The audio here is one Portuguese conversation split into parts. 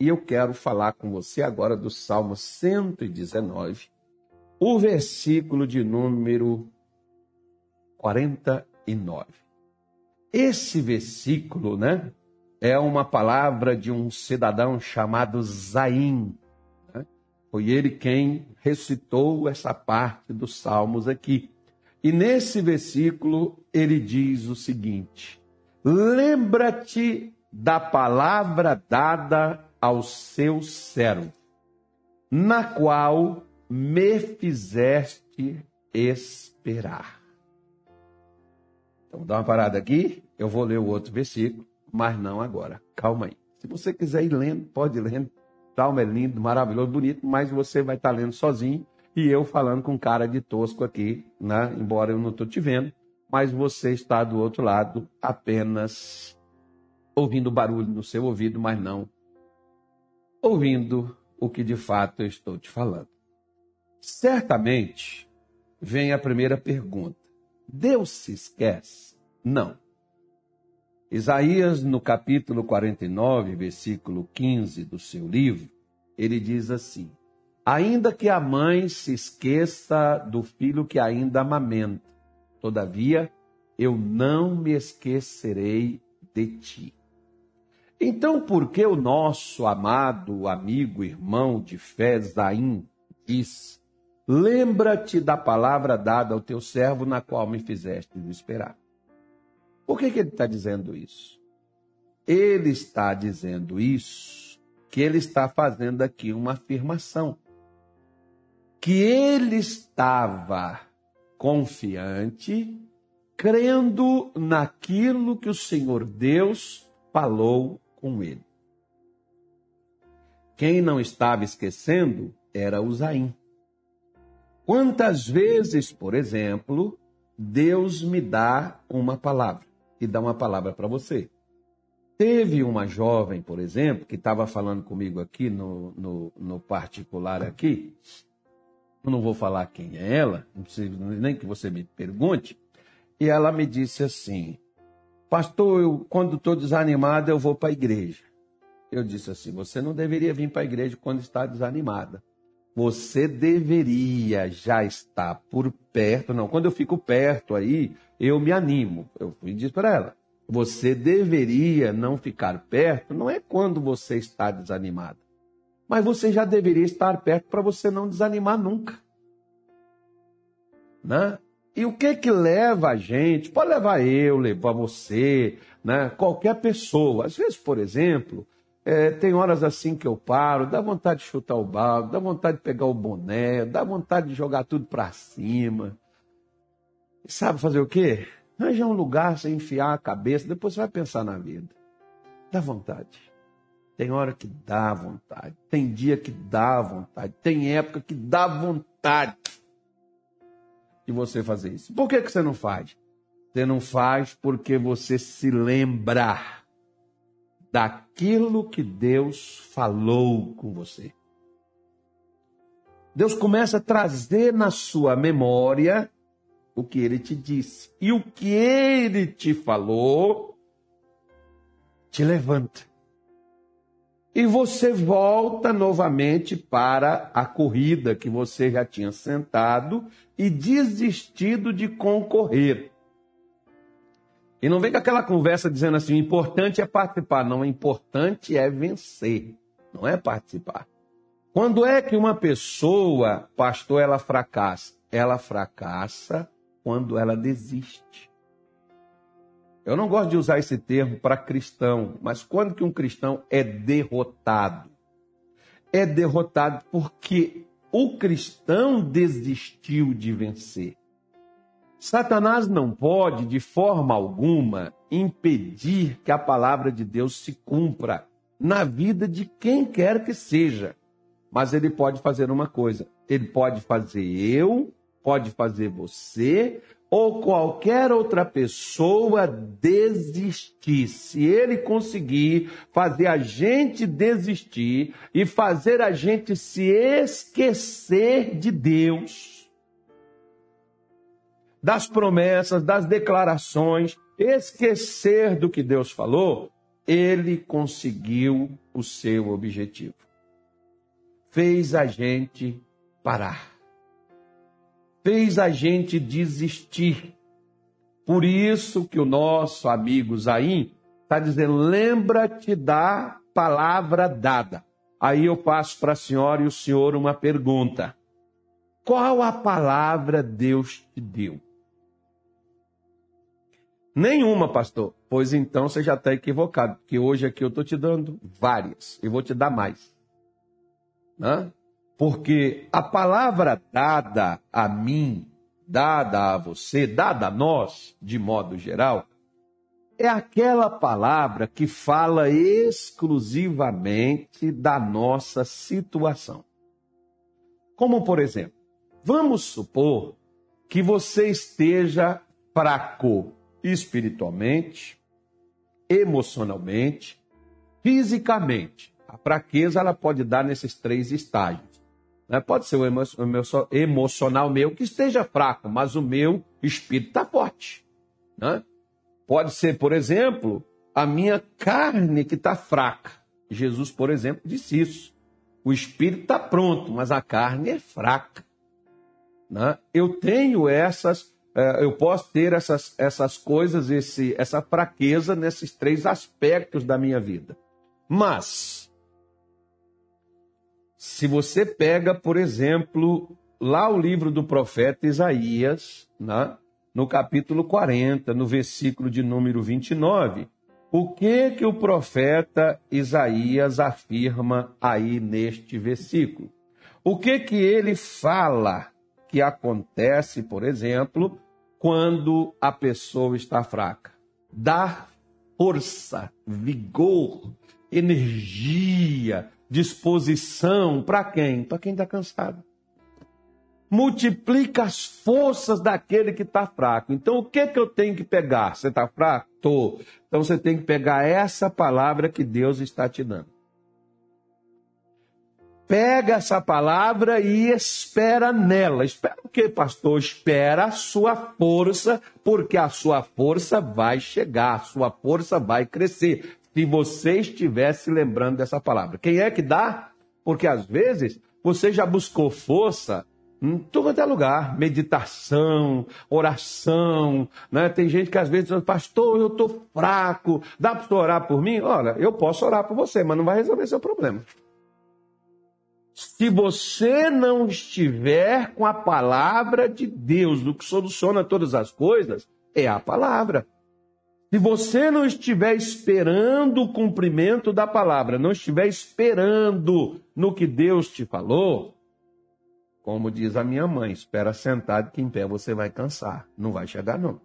E eu quero falar com você agora do Salmo 119, o versículo de número 49. Esse versículo, né, é uma palavra de um cidadão chamado Zaim. Né? Foi ele quem recitou essa parte dos Salmos aqui. E nesse versículo ele diz o seguinte: Lembra-te da palavra dada ao seu servo, na qual me fizeste esperar. Então, dá uma parada aqui, eu vou ler o outro versículo, mas não agora. Calma aí. Se você quiser ir lendo, pode ir lendo. Salmo é lindo, maravilhoso, bonito, mas você vai estar lendo sozinho e eu falando com cara de tosco aqui, né? embora eu não estou te vendo, mas você está do outro lado apenas ouvindo barulho no seu ouvido, mas não ouvindo o que de fato eu estou te falando. Certamente vem a primeira pergunta: Deus se esquece? Não. Isaías, no capítulo 49, versículo 15 do seu livro, ele diz assim: Ainda que a mãe se esqueça do filho que ainda amamenta, todavia eu não me esquecerei de ti. Então, por que o nosso amado amigo, irmão de fé, Zaim, diz: Lembra-te da palavra dada ao teu servo, na qual me fizeste esperar? Por que, que ele está dizendo isso? Ele está dizendo isso, que ele está fazendo aqui uma afirmação. Que ele estava confiante, crendo naquilo que o Senhor Deus falou com ele. Quem não estava esquecendo era Usaim. Quantas vezes, por exemplo, Deus me dá uma palavra e dá uma palavra para você? Teve uma jovem, por exemplo, que estava falando comigo aqui no, no, no, particular aqui. Eu não vou falar quem é ela, não preciso nem que você me pergunte. E ela me disse assim: Pastor, eu, quando estou desanimada, eu vou para a igreja. Eu disse assim: Você não deveria vir para a igreja quando está desanimada. Você deveria já estar por perto. Não, quando eu fico perto aí, eu me animo. Eu fui disse para ela: Você deveria não ficar perto, não é quando você está desanimada. Mas você já deveria estar perto para você não desanimar nunca. Né? E o que que leva a gente? Pode levar eu, levar você, né? qualquer pessoa. Às vezes, por exemplo, é, tem horas assim que eu paro, dá vontade de chutar o balde, dá vontade de pegar o boné, dá vontade de jogar tudo para cima. E sabe fazer o quê? Arranjar um lugar sem enfiar a cabeça, depois você vai pensar na vida. Dá vontade. Tem hora que dá vontade, tem dia que dá vontade, tem época que dá vontade de você fazer isso. Por que, que você não faz? Você não faz porque você se lembra daquilo que Deus falou com você. Deus começa a trazer na sua memória o que ele te disse. E o que ele te falou te levanta e você volta novamente para a corrida que você já tinha sentado e desistido de concorrer. E não vem com aquela conversa dizendo assim: o importante é participar. Não, o importante é vencer, não é participar. Quando é que uma pessoa, pastor, ela fracassa? Ela fracassa quando ela desiste. Eu não gosto de usar esse termo para cristão, mas quando que um cristão é derrotado? É derrotado porque o cristão desistiu de vencer. Satanás não pode, de forma alguma, impedir que a palavra de Deus se cumpra na vida de quem quer que seja. Mas ele pode fazer uma coisa: ele pode fazer eu, pode fazer você, ou qualquer outra pessoa desistir, se ele conseguir fazer a gente desistir e fazer a gente se esquecer de Deus, das promessas, das declarações, esquecer do que Deus falou, ele conseguiu o seu objetivo. Fez a gente parar. Fez a gente desistir. Por isso que o nosso amigo Zain está dizendo: lembra-te da palavra dada. Aí eu faço para a senhora e o senhor uma pergunta: qual a palavra Deus te deu? Nenhuma, pastor. Pois então você já está equivocado, porque hoje aqui eu estou te dando várias e vou te dar mais. Né? Porque a palavra dada a mim, dada a você, dada a nós, de modo geral, é aquela palavra que fala exclusivamente da nossa situação. Como, por exemplo, vamos supor que você esteja fraco espiritualmente, emocionalmente, fisicamente. A fraqueza ela pode dar nesses três estágios. Né? Pode ser o emocional meu que esteja fraco, mas o meu espírito está forte. Né? Pode ser, por exemplo, a minha carne que está fraca. Jesus, por exemplo, disse isso. O espírito está pronto, mas a carne é fraca. Né? Eu tenho essas é, eu posso ter essas, essas coisas, esse, essa fraqueza nesses três aspectos da minha vida. Mas, se você pega, por exemplo, lá o livro do profeta Isaías, né? no capítulo 40, no versículo de número 29, o que que o profeta Isaías afirma aí neste versículo? O que que ele fala que acontece, por exemplo, quando a pessoa está fraca. Dar força, vigor, energia, disposição para quem? Para quem está cansado. Multiplica as forças daquele que está fraco. Então, o que, que eu tenho que pegar? Você está fraco? Estou. Então, você tem que pegar essa palavra que Deus está te dando pega essa palavra e espera nela. Espera o que, pastor? Espera a sua força, porque a sua força vai chegar, a sua força vai crescer. Se você estiver se lembrando dessa palavra. Quem é que dá? Porque às vezes você já buscou força em todo é lugar, meditação, oração, né? Tem gente que às vezes diz, pastor, eu estou fraco, dá para orar por mim? Olha, eu posso orar por você, mas não vai resolver seu problema. Se você não estiver com a palavra de Deus, do que soluciona todas as coisas, é a palavra. Se você não estiver esperando o cumprimento da palavra, não estiver esperando no que Deus te falou, como diz a minha mãe, espera sentado que em pé você vai cansar. Não vai chegar, não.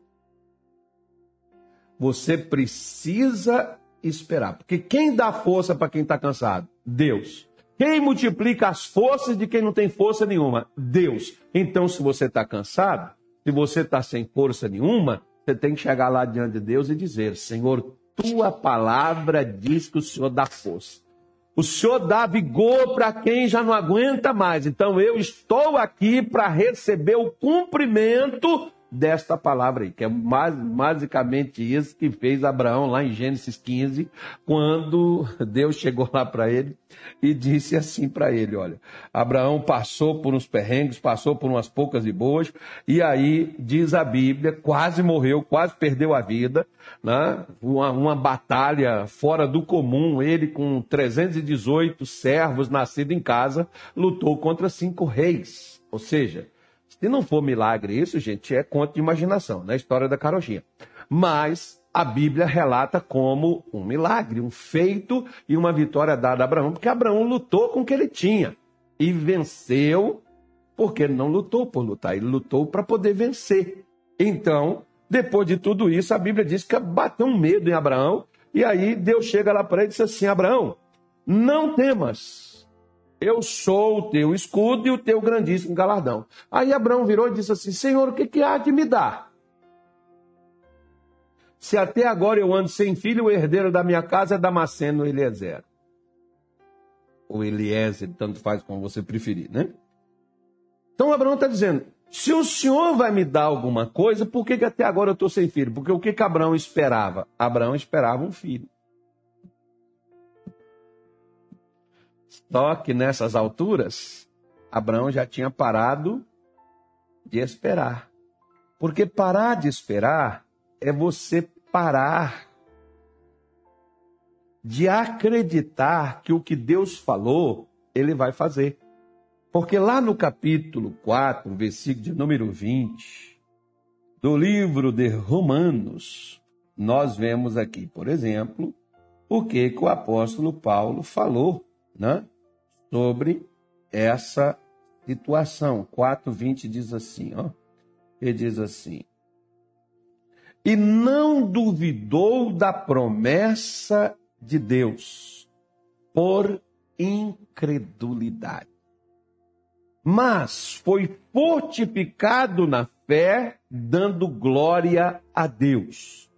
Você precisa esperar. Porque quem dá força para quem está cansado? Deus. Quem multiplica as forças de quem não tem força nenhuma? Deus. Então, se você está cansado, se você está sem força nenhuma, você tem que chegar lá diante de Deus e dizer: Senhor, tua palavra diz que o Senhor dá força. O Senhor dá vigor para quem já não aguenta mais. Então eu estou aqui para receber o cumprimento desta palavra aí, que é basicamente isso que fez Abraão lá em Gênesis 15, quando Deus chegou lá para ele e disse assim para ele: Olha, Abraão passou por uns perrengues, passou por umas poucas e boas, e aí diz a Bíblia, quase morreu, quase perdeu a vida, né? uma, uma batalha fora do comum. Ele, com 318 servos nascidos em casa, lutou contra cinco reis. Ou seja, se não for milagre isso, gente, é conto de imaginação, na né? história da carochinha. Mas a Bíblia relata como um milagre, um feito e uma vitória dada a Abraão, porque Abraão lutou com o que ele tinha e venceu, porque ele não lutou por lutar, ele lutou para poder vencer. Então, depois de tudo isso, a Bíblia diz que bateu um medo em Abraão, e aí Deus chega lá para ele e diz assim: Abraão, não temas eu sou o teu escudo e o teu grandíssimo galardão. Aí Abraão virou e disse assim: Senhor, o que, que há de me dar? Se até agora eu ando sem filho, o herdeiro da minha casa é Damasceno Eliezer. Ou Eliezer, tanto faz como você preferir, né? Então Abraão está dizendo: se o senhor vai me dar alguma coisa, por que, que até agora eu estou sem filho? Porque o que, que Abraão esperava? Abraão esperava um filho. Só que nessas alturas, Abraão já tinha parado de esperar. Porque parar de esperar é você parar de acreditar que o que Deus falou, ele vai fazer. Porque lá no capítulo 4, versículo de número 20, do livro de Romanos, nós vemos aqui, por exemplo, o que, que o apóstolo Paulo falou né, sobre essa situação. 4,20 diz assim, ó. Ele diz assim: E não duvidou da promessa de Deus por incredulidade. Mas foi fortificado na fé, dando glória a Deus.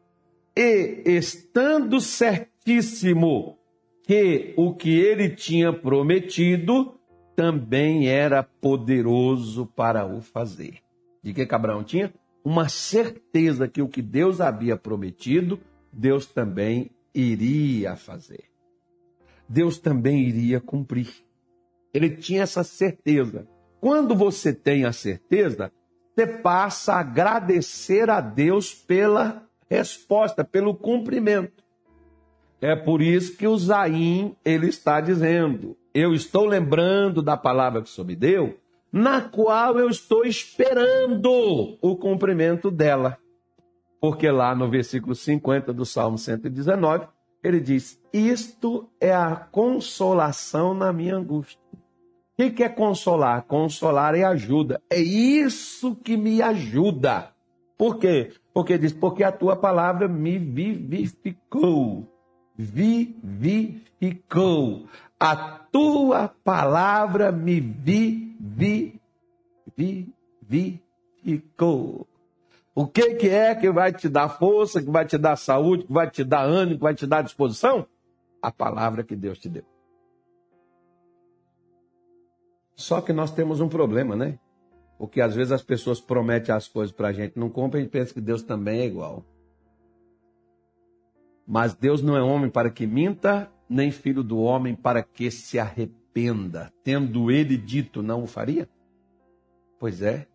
E estando certíssimo que o que ele tinha prometido também era poderoso para o fazer. De que Abraão tinha? Uma certeza que o que Deus havia prometido, Deus também iria fazer. Deus também iria cumprir. Ele tinha essa certeza. Quando você tem a certeza, você passa a agradecer a Deus pela resposta, pelo cumprimento. É por isso que o Zaim ele está dizendo: eu estou lembrando da palavra que o Senhor me deu, na qual eu estou esperando o cumprimento dela. Porque lá no versículo 50 do Salmo 119, ele diz: Isto é a consolação na minha angústia. O que é consolar? Consolar é ajuda. É isso que me ajuda. Por quê? Porque diz: Porque a tua palavra me vivificou. Vivificou. A tua palavra me vivificou. O que, que é que vai te dar força, que vai te dar saúde, que vai te dar ânimo, que vai te dar disposição? A palavra que Deus te deu. Só que nós temos um problema, né? Porque às vezes as pessoas prometem as coisas para a gente, não compra e pensa que Deus também é igual. Mas Deus não é homem para que minta, nem filho do homem para que se arrependa. Tendo ele dito, não o faria? Pois é.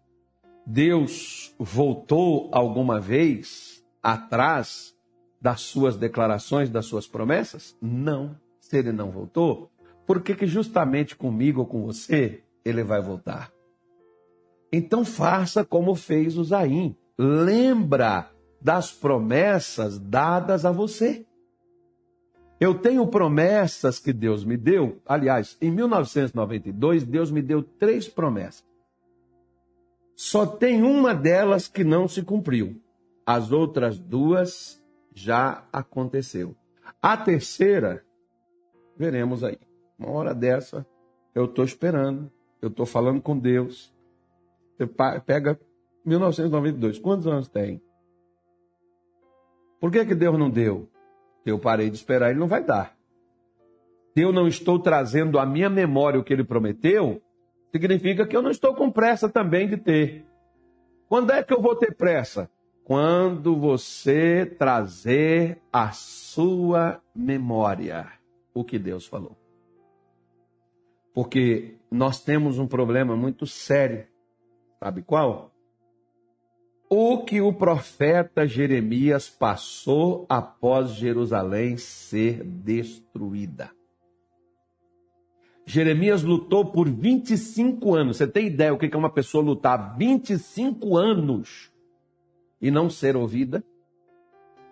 Deus voltou alguma vez atrás das suas declarações, das suas promessas? Não. Se ele não voltou, por que, que justamente comigo ou com você ele vai voltar? Então faça como fez o Zaim. Lembra das promessas dadas a você. Eu tenho promessas que Deus me deu. Aliás, em 1992, Deus me deu três promessas. Só tem uma delas que não se cumpriu. As outras duas já aconteceu. A terceira, veremos aí. Uma hora dessa, eu estou esperando, eu estou falando com Deus. Você pega 1992, quantos anos tem? Por que, que Deus não deu? Eu parei de esperar, ele não vai dar. Se eu não estou trazendo à minha memória o que ele prometeu, significa que eu não estou com pressa também de ter. Quando é que eu vou ter pressa? Quando você trazer à sua memória o que Deus falou. Porque nós temos um problema muito sério. Sabe qual? O que o profeta Jeremias passou após Jerusalém ser destruída. Jeremias lutou por 25 anos. Você tem ideia o que é uma pessoa lutar 25 anos e não ser ouvida?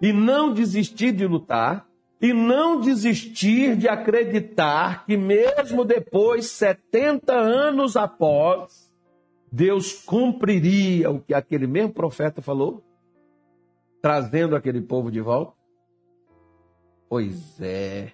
E não desistir de lutar? E não desistir de acreditar que, mesmo depois, 70 anos após, Deus cumpriria o que aquele mesmo profeta falou, trazendo aquele povo de volta? Pois é.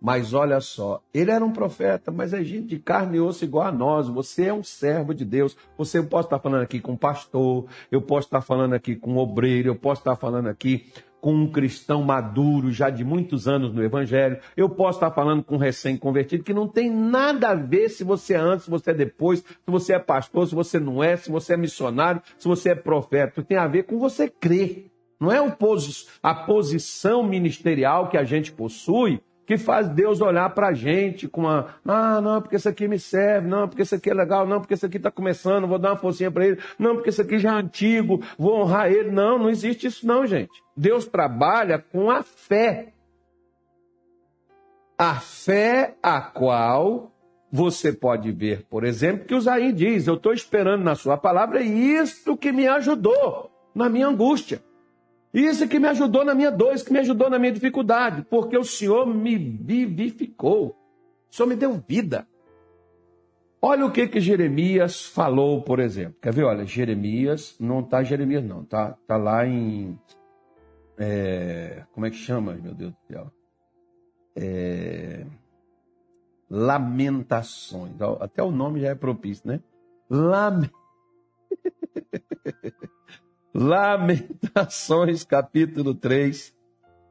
Mas olha só, ele era um profeta, mas é gente de carne e osso igual a nós. Você é um servo de Deus. Você eu posso estar falando aqui com um pastor, eu posso estar falando aqui com um obreiro, eu posso estar falando aqui com um cristão maduro, já de muitos anos no Evangelho. Eu posso estar falando com um recém-convertido, que não tem nada a ver se você é antes, se você é depois, se você é pastor, se você não é, se você é missionário, se você é profeta. Tem a ver com você crer. Não é a posição ministerial que a gente possui que faz Deus olhar para a gente com a, ah, não, porque isso aqui me serve, não, porque isso aqui é legal, não, porque isso aqui está começando, vou dar uma forcinha para ele, não, porque isso aqui já é antigo, vou honrar ele. Não, não existe isso não, gente. Deus trabalha com a fé. A fé a qual você pode ver, por exemplo, que o Zain diz, eu estou esperando na sua palavra, e isto que me ajudou na minha angústia. Isso que me ajudou na minha dor, isso que me ajudou na minha dificuldade, porque o Senhor me vivificou. O Senhor me deu vida. Olha o que que Jeremias falou, por exemplo. Quer ver? Olha, Jeremias, não está Jeremias não, tá, tá lá em é, como é que chama, meu Deus do céu? É, lamentações. Até o nome já é propício, né? Lamentações. Lamentações, capítulo 3,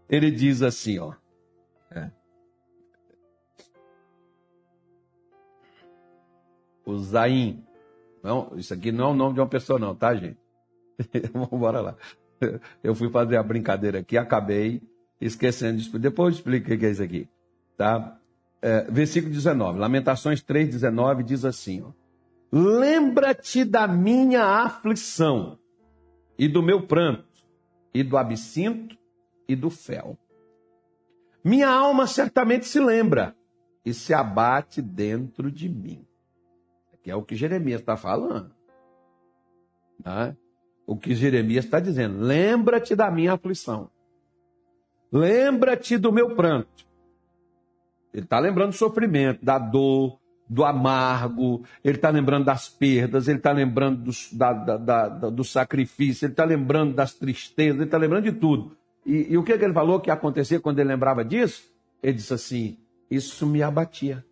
ele diz assim, ó. É. O Zaim. Não, isso aqui não é o nome de uma pessoa, não, tá, gente? Vamos embora lá. Eu fui fazer a brincadeira aqui, acabei esquecendo de explicar. Depois eu explico o que é isso aqui. Tá? É, versículo 19. Lamentações 3, 19 diz assim. Lembra-te da minha aflição e do meu pranto, e do absinto e do fel. Minha alma certamente se lembra e se abate dentro de mim. Que é o que Jeremias está falando. Né? O que Jeremias está dizendo. Lembra-te da minha aflição. Lembra-te do meu pranto. Ele está lembrando do sofrimento, da dor, do amargo, ele está lembrando das perdas, ele está lembrando do, da, da, da, do sacrifício, ele está lembrando das tristezas, ele está lembrando de tudo. E, e o que, que ele falou que acontecia quando ele lembrava disso? Ele disse assim: Isso me abatia.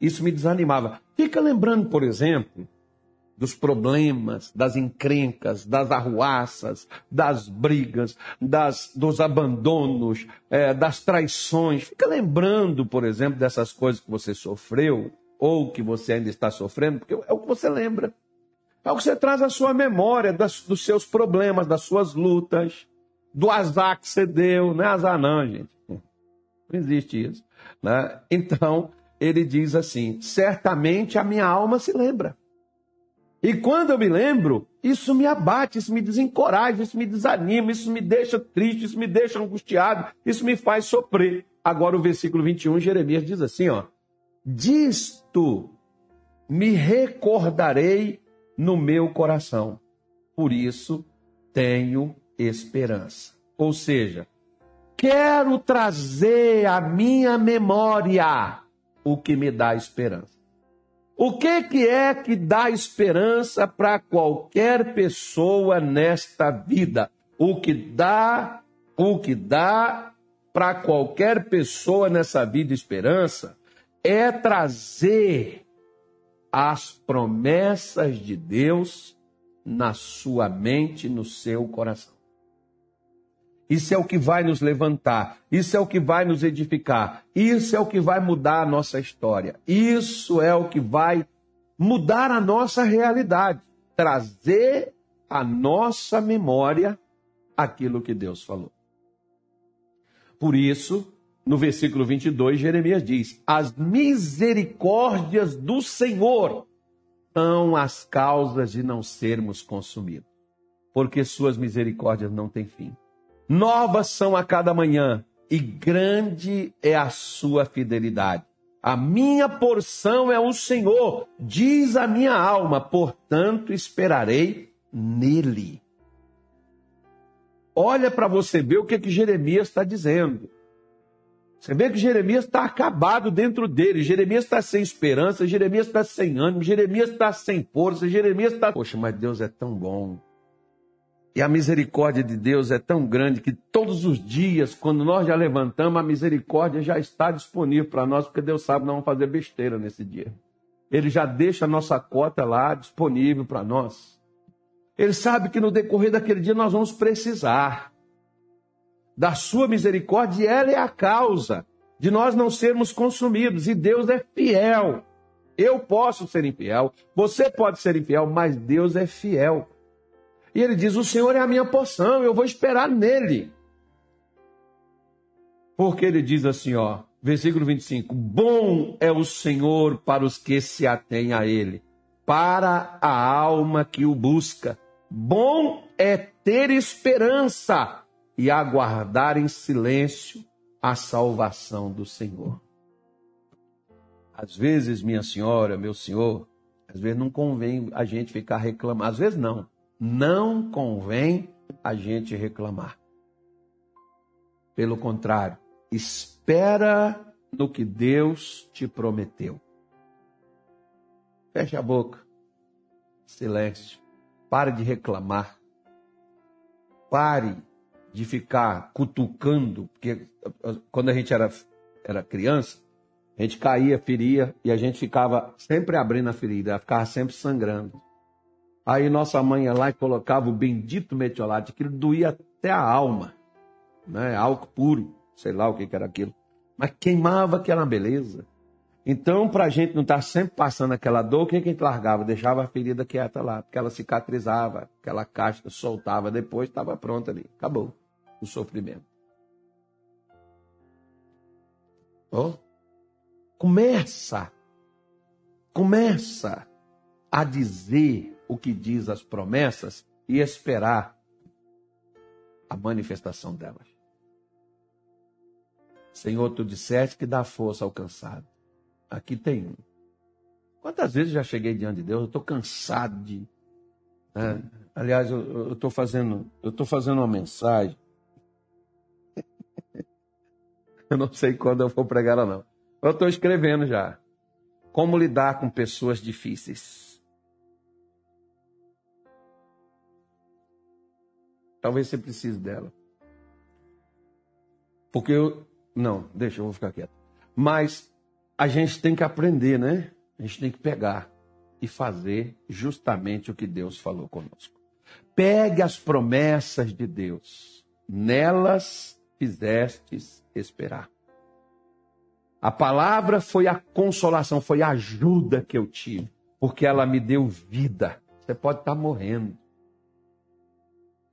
Isso me desanimava. Fica lembrando, por exemplo, dos problemas, das encrencas, das arruaças, das brigas, das, dos abandonos, é, das traições. Fica lembrando, por exemplo, dessas coisas que você sofreu ou que você ainda está sofrendo, porque é o que você lembra. É o que você traz à sua memória das, dos seus problemas, das suas lutas, do azar que você deu. Não é azar, não, gente. Não existe isso. Né? Então, ele diz assim: certamente a minha alma se lembra. E quando eu me lembro, isso me abate, isso me desencoraja, isso me desanima, isso me deixa triste, isso me deixa angustiado, isso me faz sofrer. Agora o versículo 21, Jeremias diz assim, ó: Disto me recordarei no meu coração. Por isso tenho esperança. Ou seja, quero trazer à minha memória o que me dá esperança. O que, que é que dá esperança para qualquer pessoa nesta vida? O que dá, o que dá para qualquer pessoa nessa vida esperança é trazer as promessas de Deus na sua mente, no seu coração. Isso é o que vai nos levantar, isso é o que vai nos edificar, isso é o que vai mudar a nossa história, isso é o que vai mudar a nossa realidade, trazer à nossa memória aquilo que Deus falou. Por isso, no versículo 22, Jeremias diz: As misericórdias do Senhor são as causas de não sermos consumidos, porque suas misericórdias não têm fim novas são a cada manhã, e grande é a sua fidelidade. A minha porção é o Senhor, diz a minha alma, portanto esperarei nele. Olha para você ver o que, que Jeremias está dizendo. Você vê que Jeremias está acabado dentro dele. Jeremias está sem esperança, Jeremias está sem ânimo, Jeremias está sem força, Jeremias está. Poxa, mas Deus é tão bom. E a misericórdia de Deus é tão grande que todos os dias, quando nós já levantamos, a misericórdia já está disponível para nós, porque Deus sabe não vamos fazer besteira nesse dia. Ele já deixa a nossa cota lá disponível para nós. Ele sabe que no decorrer daquele dia nós vamos precisar da sua misericórdia e ela é a causa de nós não sermos consumidos. E Deus é fiel. Eu posso ser infiel, você pode ser infiel, mas Deus é fiel. E ele diz: O Senhor é a minha porção, eu vou esperar nele. Porque ele diz assim, ó, versículo 25: Bom é o Senhor para os que se atêm a ele, para a alma que o busca. Bom é ter esperança e aguardar em silêncio a salvação do Senhor. Às vezes, minha senhora, meu senhor, às vezes não convém a gente ficar reclamando. Às vezes não. Não convém a gente reclamar. Pelo contrário, espera no que Deus te prometeu. Feche a boca. Silêncio. Pare de reclamar. Pare de ficar cutucando, porque quando a gente era, era criança, a gente caía, feria, e a gente ficava sempre abrindo a ferida, ficava sempre sangrando. Aí nossa mãe ia lá e colocava o bendito metiolate, aquilo doía até a alma, né? álcool puro, sei lá o que, que era aquilo. Mas queimava aquela beleza. Então, para a gente não estar tá sempre passando aquela dor, o que, que a gente largava? Deixava a ferida quieta lá, porque ela cicatrizava, aquela casca soltava depois, estava pronta ali. Acabou o sofrimento. Oh. Começa, começa a dizer o que diz as promessas e esperar a manifestação delas. Senhor, tu disseste que dá força ao cansado. Aqui tem um. Quantas vezes já cheguei diante de Deus? Eu estou cansado de. Né? Aliás, eu estou fazendo, eu estou fazendo uma mensagem Eu não sei quando eu vou pregar ou não. Eu estou escrevendo já. Como lidar com pessoas difíceis. Talvez você precise dela. Porque eu. Não, deixa, eu vou ficar quieto. Mas a gente tem que aprender, né? A gente tem que pegar e fazer justamente o que Deus falou conosco. Pegue as promessas de Deus. Nelas fizestes esperar. A palavra foi a consolação, foi a ajuda que eu tive, porque ela me deu vida. Você pode estar morrendo.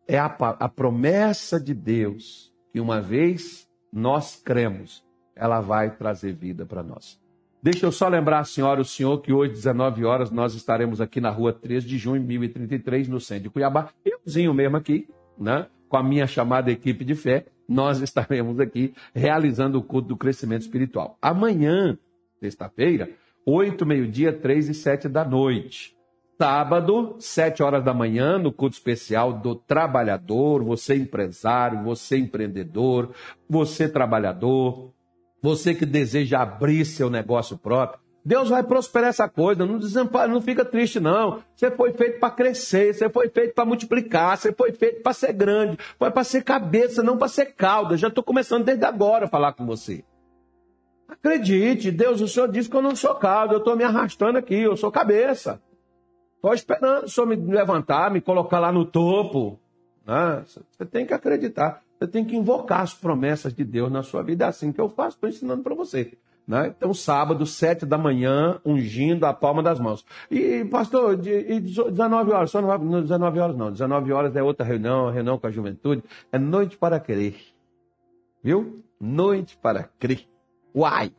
É a, a promessa de Deus que uma vez nós cremos, ela vai trazer vida para nós. Deixa eu só lembrar a senhora, o senhor, que hoje, 19 horas, nós estaremos aqui na rua 3 de junho, 1033, no centro de Cuiabá. Euzinho mesmo aqui, né? Com a minha chamada equipe de fé nós estaremos aqui realizando o culto do crescimento espiritual. Amanhã, sexta-feira, 8, meio-dia, 3 e 7 da noite. Sábado, 7 horas da manhã, no culto especial do trabalhador, você empresário, você empreendedor, você trabalhador, você que deseja abrir seu negócio próprio. Deus vai prosperar essa coisa, não desampara, não fica triste não. Você foi feito para crescer, você foi feito para multiplicar, você foi feito para ser grande, foi para ser cabeça, não para ser cauda. Já estou começando desde agora a falar com você. Acredite, Deus, o Senhor disse que eu não sou cauda, eu estou me arrastando aqui, eu sou cabeça. Estou esperando o Senhor me levantar, me colocar lá no topo. Né? Você tem que acreditar, você tem que invocar as promessas de Deus na sua vida. É assim que eu faço, estou ensinando para você. Né? Então, sábado, sete da manhã, ungindo a palma das mãos. E, pastor, de, e 19 horas, só não vai, 19 horas não, 19 horas é outra reunião, reunião com a juventude, é noite para crer. Viu? Noite para crer. Uai!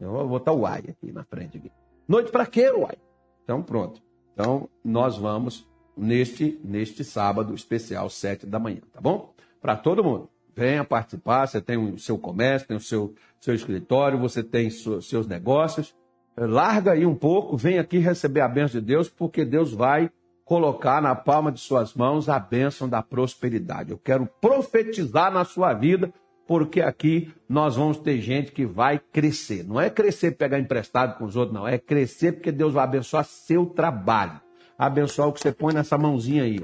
Eu vou botar o uai aqui na frente. Aqui. Noite para crer, uai! Então, pronto. Então, nós vamos neste, neste sábado especial, sete da manhã, tá bom? Para todo mundo. Venha participar, você tem o seu comércio, tem o seu seu escritório, você tem seus negócios. Larga aí um pouco, vem aqui receber a bênção de Deus, porque Deus vai colocar na palma de suas mãos a bênção da prosperidade. Eu quero profetizar na sua vida, porque aqui nós vamos ter gente que vai crescer. Não é crescer pegar emprestado com os outros, não. É crescer porque Deus vai abençoar seu trabalho. Abençoar o que você põe nessa mãozinha aí.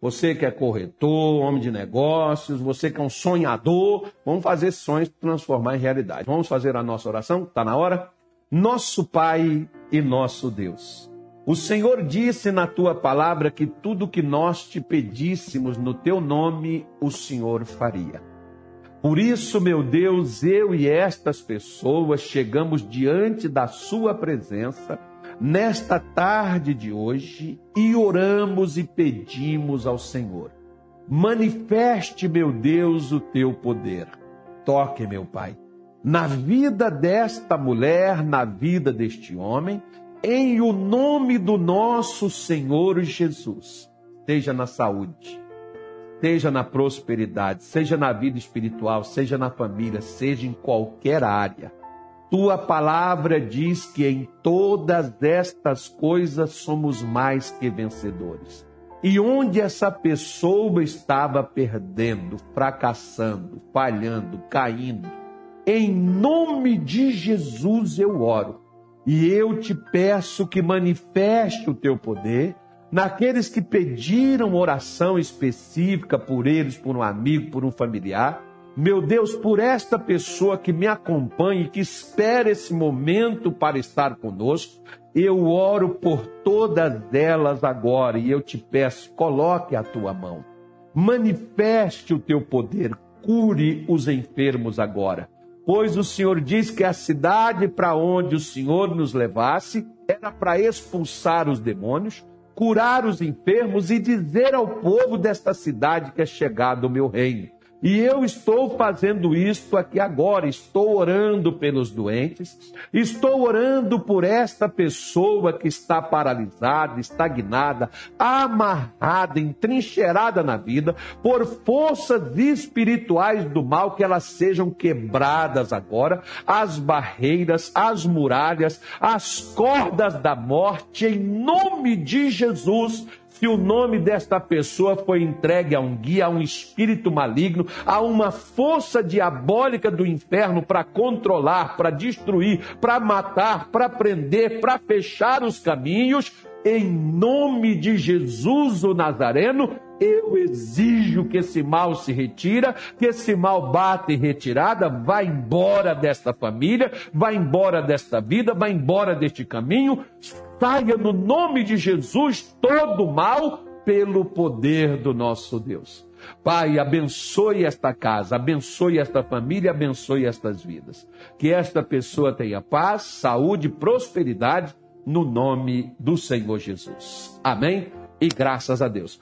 Você que é corretor, homem de negócios, você que é um sonhador, vamos fazer sonhos transformar em realidade. Vamos fazer a nossa oração? Está na hora? Nosso Pai e nosso Deus. O Senhor disse na tua palavra que tudo que nós te pedíssemos no teu nome, o Senhor faria. Por isso, meu Deus, eu e estas pessoas chegamos diante da Sua presença nesta tarde de hoje e oramos e pedimos ao Senhor: manifeste, meu Deus, o teu poder. Toque, meu Pai, na vida desta mulher, na vida deste homem, em o nome do nosso Senhor Jesus. Seja na saúde, seja na prosperidade, seja na vida espiritual, seja na família, seja em qualquer área. Tua palavra diz que em todas estas coisas somos mais que vencedores. E onde essa pessoa estava perdendo, fracassando, falhando, caindo, em nome de Jesus eu oro. E eu te peço que manifeste o teu poder naqueles que pediram oração específica por eles, por um amigo, por um familiar. Meu Deus, por esta pessoa que me acompanha e que espera esse momento para estar conosco, eu oro por todas elas agora e eu te peço, coloque a tua mão. Manifeste o teu poder, cure os enfermos agora. Pois o Senhor diz que a cidade para onde o Senhor nos levasse era para expulsar os demônios, curar os enfermos e dizer ao povo desta cidade que é chegado o meu reino. E eu estou fazendo isto aqui agora, estou orando pelos doentes, estou orando por esta pessoa que está paralisada, estagnada, amarrada, entrincheirada na vida, por forças espirituais do mal, que elas sejam quebradas agora, as barreiras, as muralhas, as cordas da morte, em nome de Jesus se o nome desta pessoa foi entregue a um guia, a um espírito maligno, a uma força diabólica do inferno para controlar, para destruir, para matar, para prender, para fechar os caminhos, em nome de Jesus o Nazareno, eu exijo que esse mal se retira, que esse mal bata em retirada, vá embora desta família, vá embora desta vida, vá embora deste caminho, saia no nome de Jesus todo mal pelo poder do nosso Deus. Pai, abençoe esta casa, abençoe esta família, abençoe estas vidas. Que esta pessoa tenha paz, saúde, prosperidade no nome do Senhor Jesus. Amém? E graças a Deus.